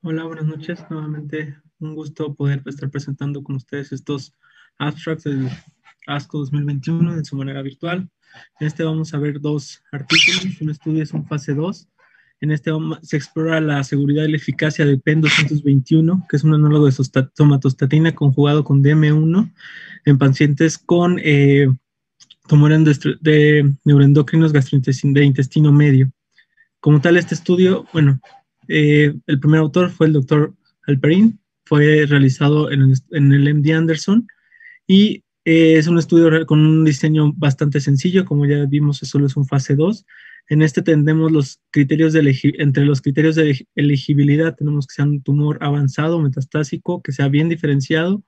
Hola, buenas noches. Nuevamente un gusto poder estar presentando con ustedes estos abstracts del ASCO 2021 en su manera virtual. En este vamos a ver dos artículos. Un estudio es un fase 2. En este se explora la seguridad y la eficacia del PEN 221, que es un análogo de somatostatina conjugado con DM1 en pacientes con eh, tumores de neuroendocrinos gastrointestinales de intestino medio. Como tal, este estudio, bueno, eh, el primer autor fue el doctor Alperin, fue realizado en, el MD Anderson y eh, es un estudio con un diseño bastante sencillo, como ya vimos, solo es un fase 2. En este tendemos los criterios de entre los criterios de elegibilidad, tenemos que sea un tumor avanzado, metastásico, que sea bien diferenciado,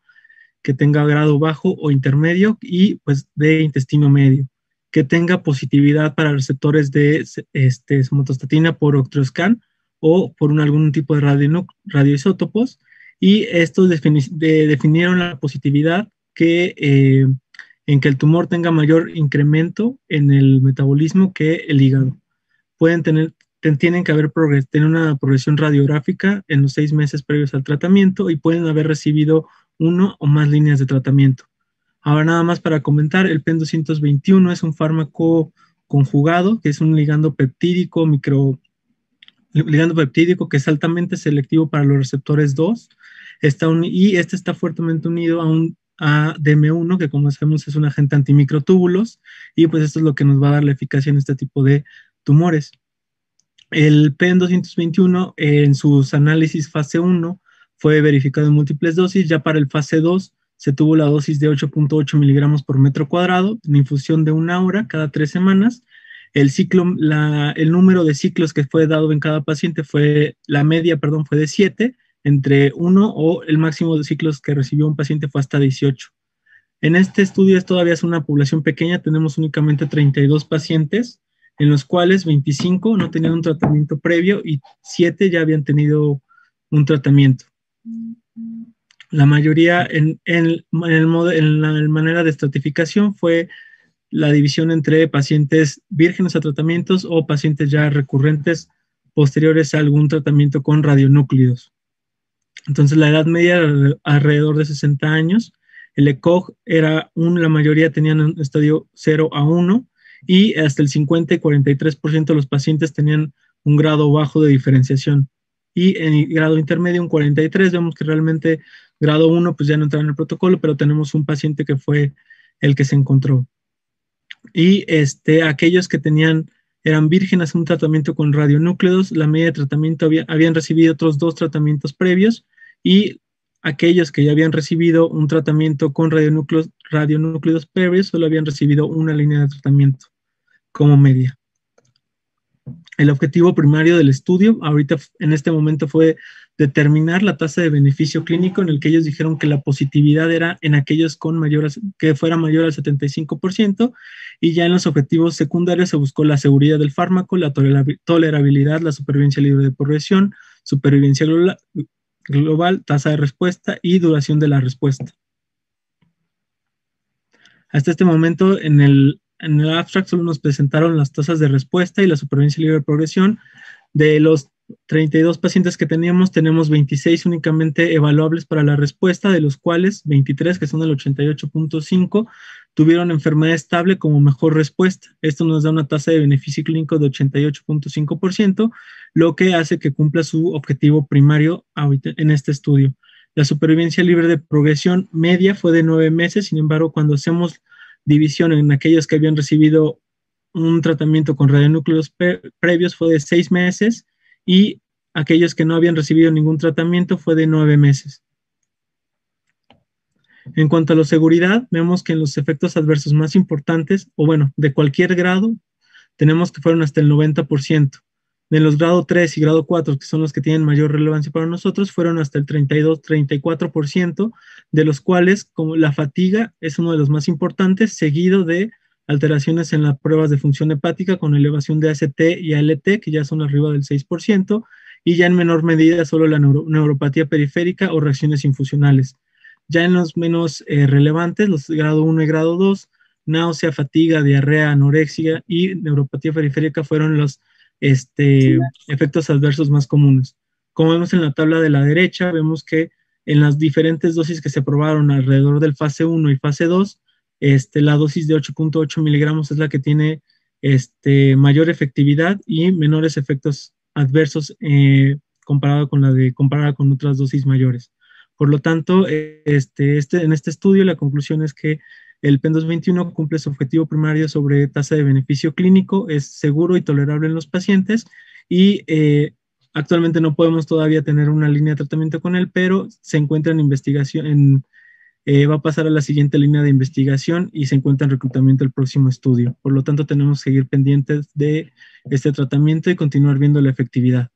que tenga grado bajo o intermedio y pues de intestino medio, que tenga positividad para receptores de este, somatostatina por octroscan o por un, algún tipo de radio, radioisótopos y estos definieron la positividad que, eh, en que el tumor tenga mayor incremento en el metabolismo que el hígado. Pueden tener, tienen que haber tener una progresión radiográfica en los seis meses previos al tratamiento y pueden haber recibido uno o más líneas de tratamiento. Ahora nada más para comentar, el PEN 221 es un fármaco conjugado, que es un ligando peptídico micro ligando peptídico que es altamente selectivo para los receptores 2 está y este está fuertemente unido a un a DM1, que como sabemos es un agente antimicrotúbulos, y pues esto es lo que nos va a dar la eficacia en este tipo de tumores. El PEN221 en sus análisis fase 1 fue verificado en múltiples dosis, ya para el fase 2 se tuvo la dosis de 8.8 miligramos por metro cuadrado, en infusión de una hora cada tres semanas, el ciclo, el número de ciclos que fue dado en cada paciente fue, la media, perdón, fue de 7, entre 1 o el máximo de ciclos que recibió un paciente fue hasta 18. En este estudio es todavía es una población pequeña, tenemos únicamente 32 pacientes, en los cuales 25 no tenían un tratamiento previo y 7 ya habían tenido un tratamiento. La mayoría en, el, en la manera de estratificación fue la división entre pacientes vírgenes a tratamientos o pacientes ya recurrentes posteriores a algún tratamiento con radionúclidos. Entonces, la edad media era alrededor de 60 años. El ECOG era un, la mayoría tenían un estadio 0 a 1 y hasta el 50 y 43% de los pacientes tenían un grado bajo de diferenciación. Y en el grado intermedio, un 43, vemos que realmente grado 1 pues ya no entra en el protocolo, pero tenemos un paciente que fue el que se encontró y este, aquellos que tenían, eran vírgenes un tratamiento con radionúcleos, la media de tratamiento habían recibido otros dos tratamientos previos y aquellos que ya habían recibido un tratamiento con radionúcleos, radionúcleos previos solo habían recibido una línea de tratamiento como media. El objetivo primario del estudio, ahorita en este momento, fue determinar la tasa de beneficio clínico en el que ellos dijeron que la positividad era en aquellos con mayor, que fuera mayor al 75% y ya en los objetivos secundarios se buscó la seguridad del fármaco, la tolerabilidad, la supervivencia libre de progresión, supervivencia global, tasa de respuesta y duración de la respuesta. Hasta este momento en el, en el abstract solo nos presentaron las tasas de respuesta y la supervivencia libre de progresión de los 32 pacientes que teníamos, tenemos 26 únicamente evaluables para la respuesta, de los cuales 23, que son del 88.5, tuvieron enfermedad estable como mejor respuesta. Esto nos da una tasa de beneficio clínico de 88.5%, lo que hace que cumpla su objetivo primario en este estudio. La supervivencia libre de progresión media fue de nueve meses, sin embargo, cuando hacemos división en aquellos que habían recibido un tratamiento con radionúcleos previos fue de seis meses y aquellos que no habían recibido ningún tratamiento fue de nueve meses. En cuanto a la seguridad, vemos que en los efectos adversos más importantes, o bueno, de cualquier grado, tenemos que fueron hasta el 90%. De los grado 3 y grado 4, que son los que tienen mayor relevancia para nosotros, fueron hasta el 32-34%, de los cuales, como la fatiga es uno de los más importantes, seguido de alteraciones en las pruebas de función hepática con elevación de ACT y ALT, que ya son arriba del 6%, y ya en menor medida solo la neuropatía periférica o reacciones infusionales. Ya en los menos eh, relevantes, los grado 1 y grado 2, náusea, fatiga, diarrea, anorexia y neuropatía periférica fueron los este, efectos adversos más comunes. Como vemos en la tabla de la derecha, vemos que en las diferentes dosis que se probaron alrededor del fase 1 y fase 2, este, la dosis de 8.8 miligramos es la que tiene este, mayor efectividad y menores efectos adversos eh, comparado con la de comparada con otras dosis mayores. Por lo tanto, este, este, en este estudio la conclusión es que el PEN 221 cumple su objetivo primario sobre tasa de beneficio clínico, es seguro y tolerable en los pacientes y eh, actualmente no podemos todavía tener una línea de tratamiento con él, pero se encuentra en investigación, eh, va a pasar a la siguiente línea de investigación y se encuentra en reclutamiento el próximo estudio. Por lo tanto, tenemos que seguir pendientes de este tratamiento y continuar viendo la efectividad.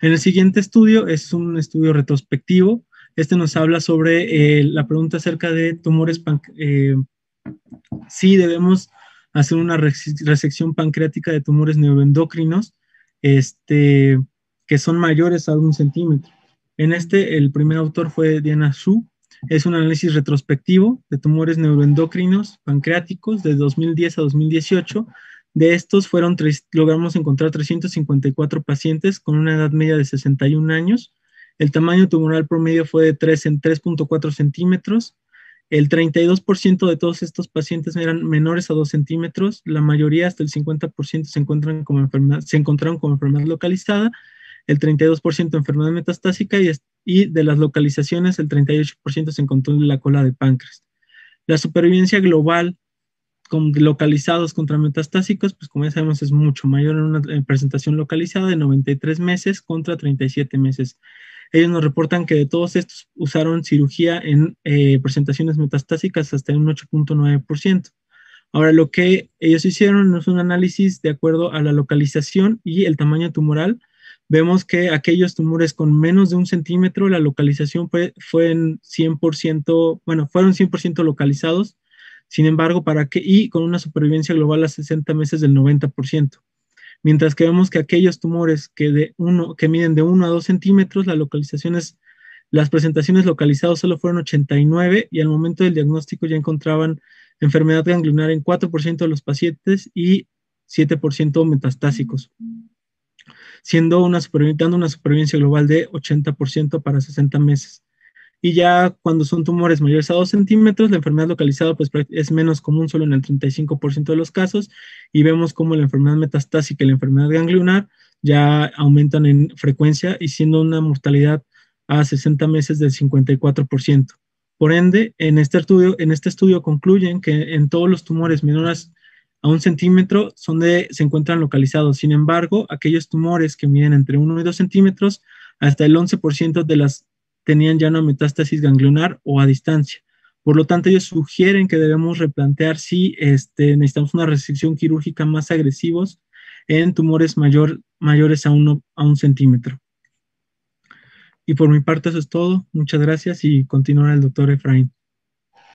En el siguiente estudio es un estudio retrospectivo este nos habla sobre eh, la pregunta acerca de tumores, eh, si debemos hacer una resección pancreática de tumores neuroendocrinos este, que son mayores a un centímetro. En este, el primer autor fue Diana Su. Es un análisis retrospectivo de tumores neuroendocrinos pancreáticos de 2010 a 2018. De estos fueron logramos encontrar 354 pacientes con una edad media de 61 años el tamaño tumoral promedio fue de 3 en 3.4 centímetros. El 32% de todos estos pacientes eran menores a 2 centímetros. La mayoría, hasta el 50%, se, encuentran como enfermedad, se encontraron como enfermedad localizada. El 32% enfermedad metastásica y, de las localizaciones, el 38% se encontró en la cola de páncreas. La supervivencia global con localizados contra metastásicos, pues como ya sabemos es mucho mayor en una presentación localizada de 93 meses contra 37 meses. Ellos nos reportan que de todos estos usaron cirugía en eh, presentaciones metastásicas hasta un 8.9%. Ahora, lo que ellos hicieron es un análisis de acuerdo a la localización y el tamaño tumoral. Vemos que aquellos tumores con menos de un centímetro, la localización fue, fue en 100%, bueno, fueron 100% localizados. Sin embargo, para que, y con una supervivencia global a 60 meses del 90% mientras que vemos que aquellos tumores que, de uno, que miden de 1 a 2 centímetros, la localización es, las presentaciones localizadas solo fueron 89 y al momento del diagnóstico ya encontraban enfermedad ganglionar en 4% de los pacientes y 7% metastásicos, siendo una, dando una supervivencia global de 80% para 60 meses y ya cuando son tumores mayores a 2 centímetros, la enfermedad localizada pues, es menos común solo en el 35% de los casos y vemos como la enfermedad metastásica y la enfermedad ganglionar ya aumentan en frecuencia y siendo una mortalidad a 60 meses del 54%. Por ende, en este estudio, en este estudio concluyen que en todos los tumores menores a un centímetro son se encuentran localizados. Sin embargo, aquellos tumores que miden entre 1 y 2 centímetros, hasta el 11% de las tenían ya una metástasis ganglionar o a distancia. Por lo tanto, ellos sugieren que debemos replantear si este, necesitamos una restricción quirúrgica más agresivos en tumores mayor, mayores a, uno, a un centímetro. Y por mi parte eso es todo. Muchas gracias y continuará el doctor Efraín.